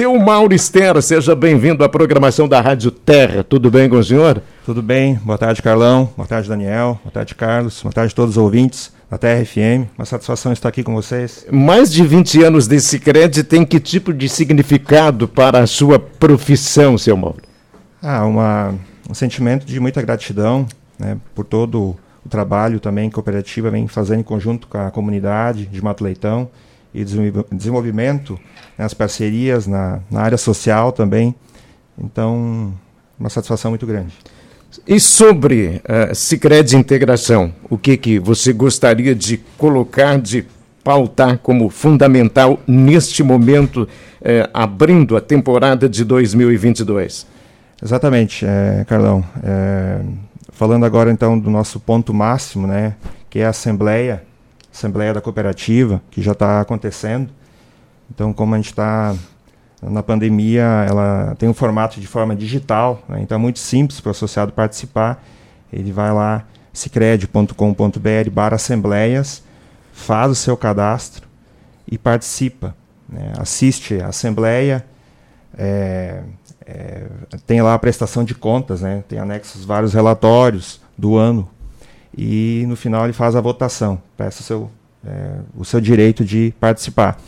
Seu Mauro Estera, seja bem-vindo à programação da Rádio Terra. Tudo bem com o senhor? Tudo bem. Boa tarde, Carlão. Boa tarde, Daniel. Boa tarde, Carlos. Boa tarde a todos os ouvintes da Terra FM. Uma satisfação estar aqui com vocês. Mais de 20 anos desse crédito tem que tipo de significado para a sua profissão, seu Mauro? Ah, uma, um sentimento de muita gratidão né, por todo o trabalho também que a cooperativa vem fazendo em conjunto com a comunidade de Mato Leitão e desenvolvimento, né, as parcerias na, na área social também. Então, uma satisfação muito grande. E sobre uh, Cicred Integração, o que, que você gostaria de colocar, de pautar como fundamental neste momento, uh, abrindo a temporada de 2022? Exatamente, é, Carlão. É, falando agora então do nosso ponto máximo, né, que é a Assembleia, Assembleia da Cooperativa, que já está acontecendo. Então, como a gente está na pandemia, ela tem um formato de forma digital, né, então é muito simples para o associado participar. Ele vai lá, cicred.com.br barra assembleias, faz o seu cadastro e participa. Né, assiste a assembleia, é, é, tem lá a prestação de contas, né? tem anexos vários relatórios do ano e no final ele faz a votação, peça o seu, é, o seu direito de participar.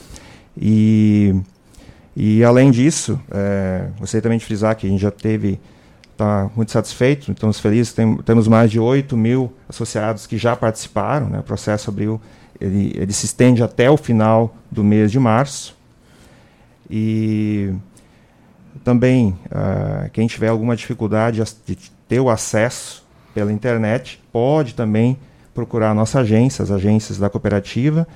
E, e além disso, é, gostaria também de frisar que a gente já teve, está muito satisfeito, estamos felizes, tem, temos mais de 8 mil associados que já participaram, né? o processo abriu, ele, ele se estende até o final do mês de março. E também, uh, quem tiver alguma dificuldade de ter o acesso pela internet, pode também procurar a nossa agência, as agências da cooperativa,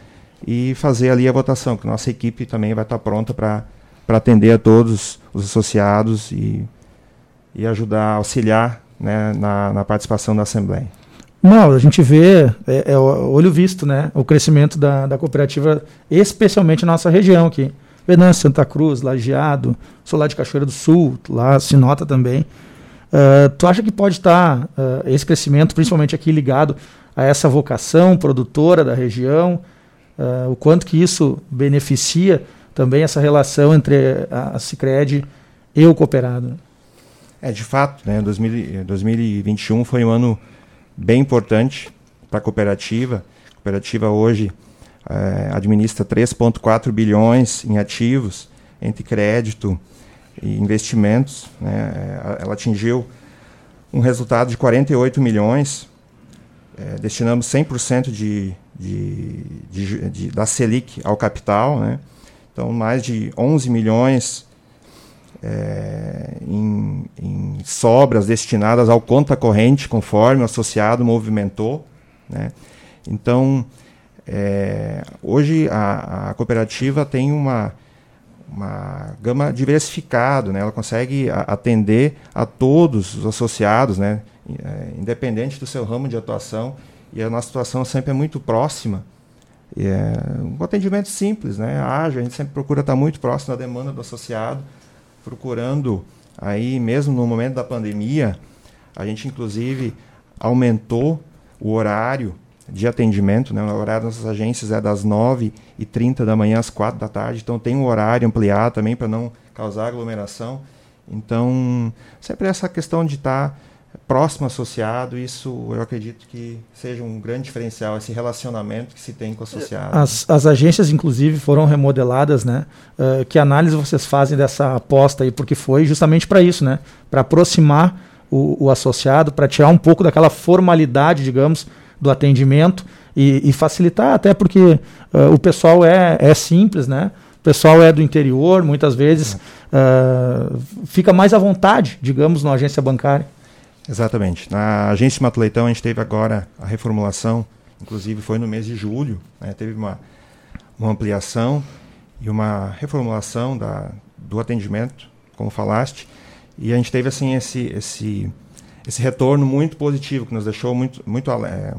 e fazer ali a votação, que nossa equipe também vai estar pronta para atender a todos os associados e, e ajudar, auxiliar né, na, na participação da Assembleia. Não, a gente vê, é, é olho visto, né, o crescimento da, da cooperativa, especialmente na nossa região aqui. Venâncio, Santa Cruz, Lajeado, lá de Cachoeira do Sul, lá se nota também. Uh, tu acha que pode estar uh, esse crescimento, principalmente aqui ligado a essa vocação produtora da região, uh, o quanto que isso beneficia também essa relação entre a, Cicred e o cooperado? É, de fato, né, 2021 foi um ano bem importante para a cooperativa. A cooperativa hoje é, administra 3,4 bilhões em ativos, entre crédito e investimentos. Né? É, ela atingiu um resultado de 48 milhões, é, destinamos 100% de, de, de, de, da Selic ao capital, né? então mais de 11 milhões é, em, em, sobras destinadas ao conta corrente, conforme o associado movimentou. Né? Então, é, hoje a, a, cooperativa tem uma, uma gama diversificada, né? ela consegue atender a todos os associados, né? É, independente do seu ramo de atuação, e a nossa situação sempre é muito próxima. É um atendimento simples, né? a gente sempre procura estar muito próximo da demanda do associado, procurando aí, mesmo no momento da pandemia, a gente inclusive aumentou o horário de atendimento, né? o horário das agências é das 9h30 da manhã às 4 da tarde, então tem um horário ampliado também para não causar aglomeração. Então, sempre essa questão de estar tá próximo associado, isso eu acredito que seja um grande diferencial, esse relacionamento que se tem com o associado. As, as agências, inclusive, foram remodeladas, né? Uh, que análise vocês fazem dessa aposta aí? Porque foi justamente para isso, né? Para aproximar o, o associado, para tirar um pouco daquela formalidade, digamos, do atendimento e, e facilitar, até porque uh, o pessoal é, é simples, né? O pessoal é do interior, muitas vezes uh, fica mais à vontade, digamos, na agência bancária. Exatamente. Na agência Mato Leitão a gente teve agora a reformulação, inclusive foi no mês de julho, né? teve uma, uma ampliação e uma reformulação da, do atendimento, como falaste, e a gente teve assim esse, esse esse retorno muito positivo que nos deixou muito muito é,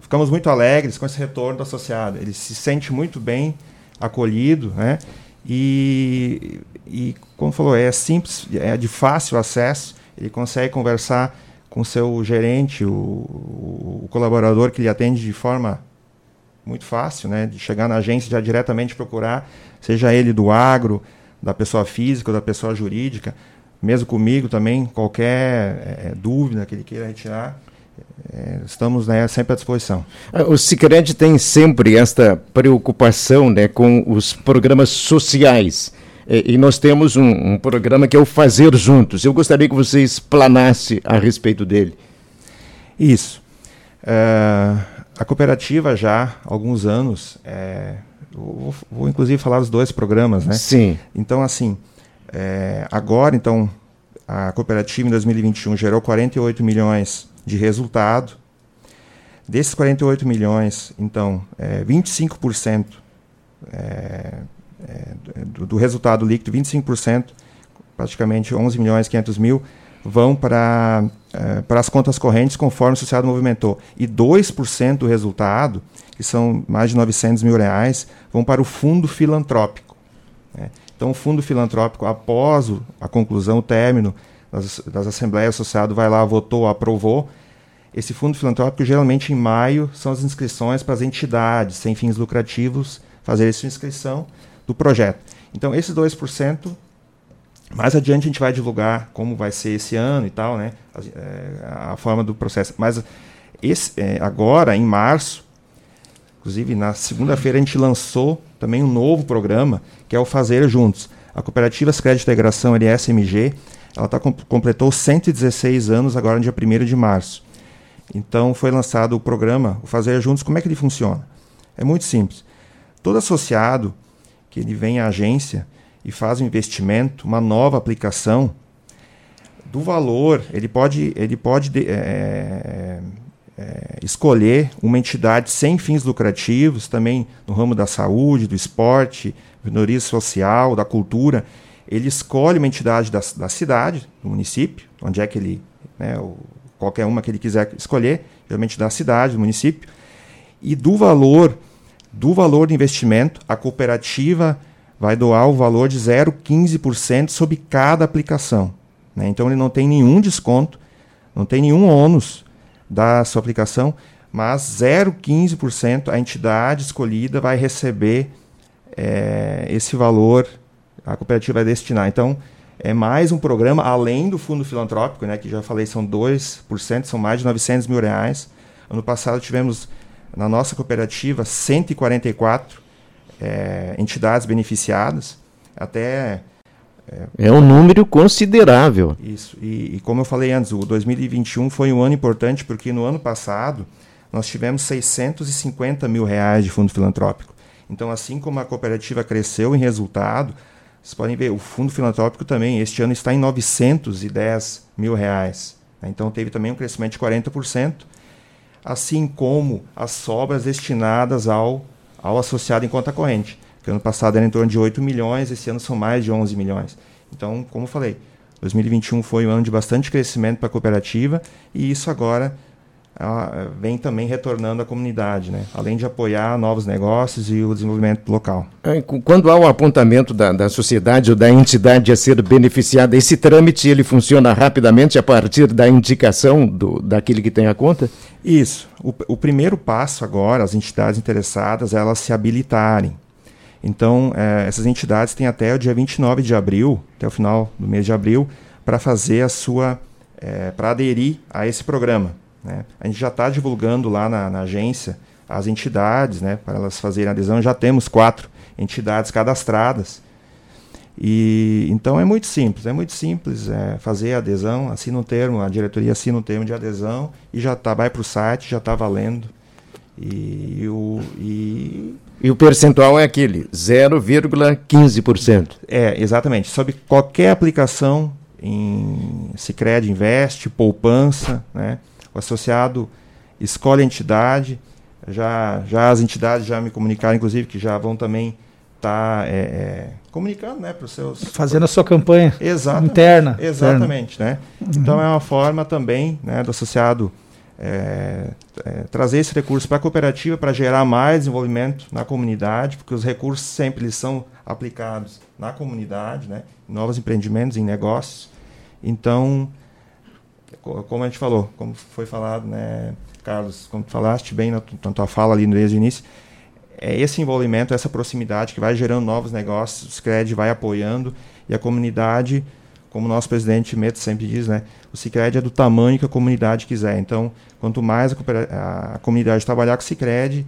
ficamos muito alegres com esse retorno do associado. Ele se sente muito bem acolhido, né? E, e como falou, é simples, é de fácil acesso. Ele consegue conversar com o seu gerente, o, o, colaborador que lhe atende de forma muito fácil, né? De chegar na agência já diretamente procurar, seja ele do agro, da pessoa física ou da pessoa jurídica, mesmo comigo também, qualquer é, dúvida que ele queira retirar, é, estamos né, sempre à disposição. Ah, o Cicred tem sempre esta preocupação né, com os programas sociais. E, nós temos um, um, programa que é o Fazer Juntos. Eu gostaria que você explanasse a respeito dele. Isso. É, a cooperativa já há alguns anos, é, vou, vou, inclusive falar dos dois programas, né? Sim. Então, assim, é, agora, então, a cooperativa em 2021 gerou 48 milhões de resultado. Desses 48 milhões, então, é, 25% é, é, do, do, resultado líquido, 25%, praticamente 11 milhões e 500 mil, vão para é, para as contas correntes conforme o associado movimentou. E 2% do resultado, que são mais de 900 mil reais, vão para o fundo filantrópico. Né? Então, o fundo filantrópico, após a conclusão, o término das, das assembleias, o associado vai lá, votou, aprovou. Esse fundo filantrópico, geralmente em maio, são as inscrições para as entidades sem fins lucrativos fazer essa inscrição do projeto. Então, esses 2%, mais adiante a gente vai divulgar como vai ser esse ano e tal, né? A, é, a forma do processo. Mas esse, é, agora, em março, inclusive na segunda-feira, a gente lançou também um novo programa, que é o Fazer Juntos. A Cooperativa Crédito Integração LSMG, ela tá, completou 116 anos agora no dia 1 de março. Então foi lançado o programa, o Fazer Juntos. Como é que ele funciona? É muito simples. Todo associado que ele vem à agência e faz um investimento, uma nova aplicação, do valor, ele pode, ele pode é, é, escolher uma entidade sem fins lucrativos, também no ramo da saúde, do esporte, minoria social, da cultura. Ele escolhe uma entidade da, da cidade, do município, onde é que ele, né, qualquer uma que ele quiser escolher, geralmente da cidade, do município, e do valor do valor de investimento, a cooperativa vai doar o valor de 0,15% sobre cada aplicação. Né? Então ele não tem nenhum desconto, não tem nenhum ônus da sua aplicação, mas 0,15% a entidade escolhida vai receber é, esse valor, a cooperativa vai destinar. Então, é mais um programa, além do fundo filantrópico, né, que já falei são 2%, são mais de 900 mil reais. Ano passado tivemos na nossa cooperativa 144 é, entidades beneficiadas, até. É, é, um número considerável. Isso. E, e, como eu falei antes, o 2021 foi um ano importante porque no ano passado nós tivemos 650 mil reais de fundo filantrópico. Então, assim como a cooperativa cresceu em resultado, vocês podem ver, o fundo filantrópico também, este ano está em 910 mil reais. Né? Então, teve também um crescimento de 40%, assim como as sobras destinadas ao, ao associado em conta corrente, que ano passado era em torno de 8 milhões, esse ano são mais de 11 milhões. Então, como eu falei, 2021 foi um ano de bastante crescimento para a cooperativa e isso agora ela vem também retornando à comunidade, né? além de apoiar novos negócios e o desenvolvimento local. É, quando há o apontamento da, da sociedade ou da entidade a ser beneficiada, esse trâmite ele funciona rapidamente a partir da indicação do, daquele que tem a conta? Isso. O, o primeiro passo agora, as entidades interessadas, elas se habilitarem. Então, é, essas entidades têm até o dia 29 de abril, até o final do mês de abril, para fazer a sua, é, para aderir a esse programa. Né? A gente já está divulgando lá na, na, agência as entidades, né, para elas fazerem adesão. Já temos quatro entidades cadastradas. E então é muito simples, é muito simples é, fazer a adesão, assina um termo, a diretoria assina um termo de adesão e já tá, vai para o site, já está valendo. E, e, o, e... e o percentual é aquele, 0,15%. É, exatamente. Sobre qualquer aplicação em Sicredi Invest, poupança, né? O associado escolhe a entidade, já, já as entidades já me comunicaram, inclusive, que já vão também estar tá, é, é, comunicando né, para os seus. Fazendo a sua campanha exatamente, interna. Exatamente. Interna. Né? Uhum. Então é uma forma também né, do associado é, é, trazer esse recurso para a cooperativa para gerar mais desenvolvimento na comunidade, porque os recursos sempre eles são aplicados na comunidade, né, em novos empreendimentos, em negócios. Então, como a gente falou, como foi falado, né, Carlos, como tu falaste bem na, tua fala ali desde o início, é esse envolvimento, essa proximidade que vai gerando novos negócios, o Cicred vai apoiando e a comunidade, como o nosso presidente Meto sempre diz, né, o Cicred é do tamanho que a comunidade quiser. Então, quanto mais a, a comunidade trabalhar com o Cicred,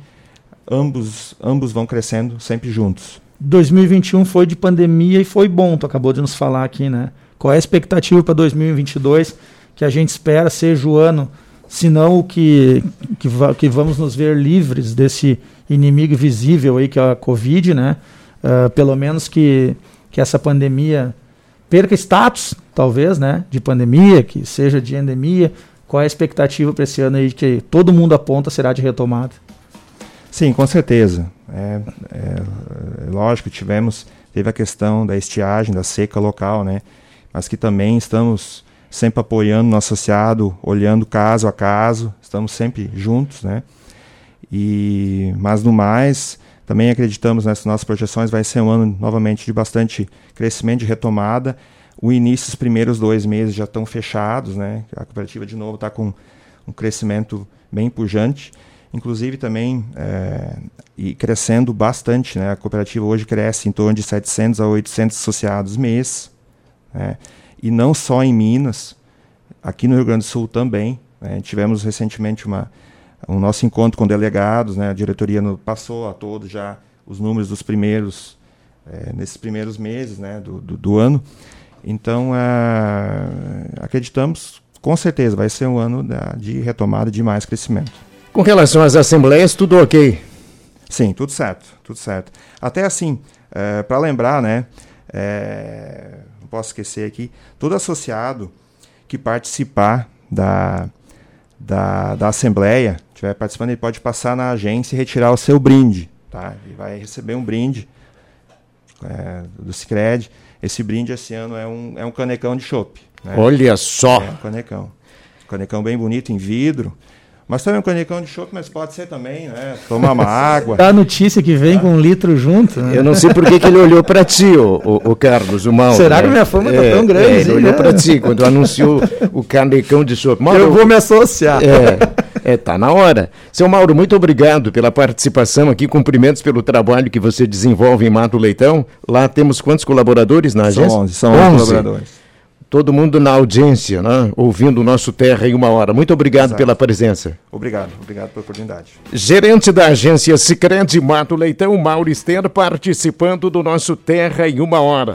ambos, ambos vão crescendo sempre juntos. 2021 foi de pandemia e foi bom, tu acabou de nos falar aqui, né? Qual é a expectativa para 2022 que a gente espera seja o ano, se não o que, que, que vamos nos ver livres desse inimigo visível aí que é a Covid, né? Uh, pelo menos que, que essa pandemia perca status, talvez, né? De pandemia, que seja de endemia. Qual é a expectativa para esse ano aí que todo mundo aponta será de retomada? Sim, com certeza. É, é, lógico, tivemos, teve a questão da estiagem, da seca local, né? Mas que também estamos sempre apoiando no associado, olhando caso a caso, estamos sempre juntos, né? E, mas no mais, também acreditamos nessas nossas projeções, vai ser um ano novamente de bastante crescimento, de retomada. O início, os primeiros dois meses já estão fechados, né? A cooperativa de novo está com um crescimento bem pujante, inclusive também é, e crescendo bastante, né? A cooperativa hoje cresce em torno de 700 a 800 associados mês, né? e não só em Minas, aqui no Rio Grande do Sul também. Né? Tivemos recentemente uma, um nosso encontro com delegados, né? a diretoria no, passou a todos já os números dos primeiros, é, nesses primeiros meses né? do, do, do ano. Então, é, acreditamos, com certeza, vai ser um ano da, de retomada de mais crescimento. Com relação às assembleias, tudo ok? Sim, tudo certo, tudo certo. Até assim, é, para lembrar, né? É, não posso esquecer aqui, todo associado que participar da, da, da Assembleia, estiver participando, ele pode passar na agência e retirar o seu brinde. Tá? Ele vai receber um brinde é, do Cicred. Esse brinde esse ano é um, é um canecão de chopp. Né? Olha só! É um canecão. Canecão bem bonito, em vidro. Mas também um canecão de chopp, mas pode ser também, né? Tomar uma água. A notícia que vem ah. com um litro junto. Né? Eu não sei por que, que ele olhou para ti, o, o, o, Carlos, o Mauro. Será né? que minha fama está é, tão grande? É, ele olhou né? para ti quando anunciou o canecão de chopp. Eu vou me associar. É, é, tá na hora. Seu Mauro, muito obrigado pela participação aqui. Cumprimentos pelo trabalho que você desenvolve em Mato Leitão. Lá temos quantos colaboradores na agência? São 11, são 11 colaboradores todo mundo na audiência, né? ouvindo o nosso Terra em uma hora. Muito obrigado Exato. pela presença. Obrigado, obrigado pela oportunidade. Gerente da agência Sicredi Mato Leitão, Mauro Stern, participando do nosso Terra em uma hora.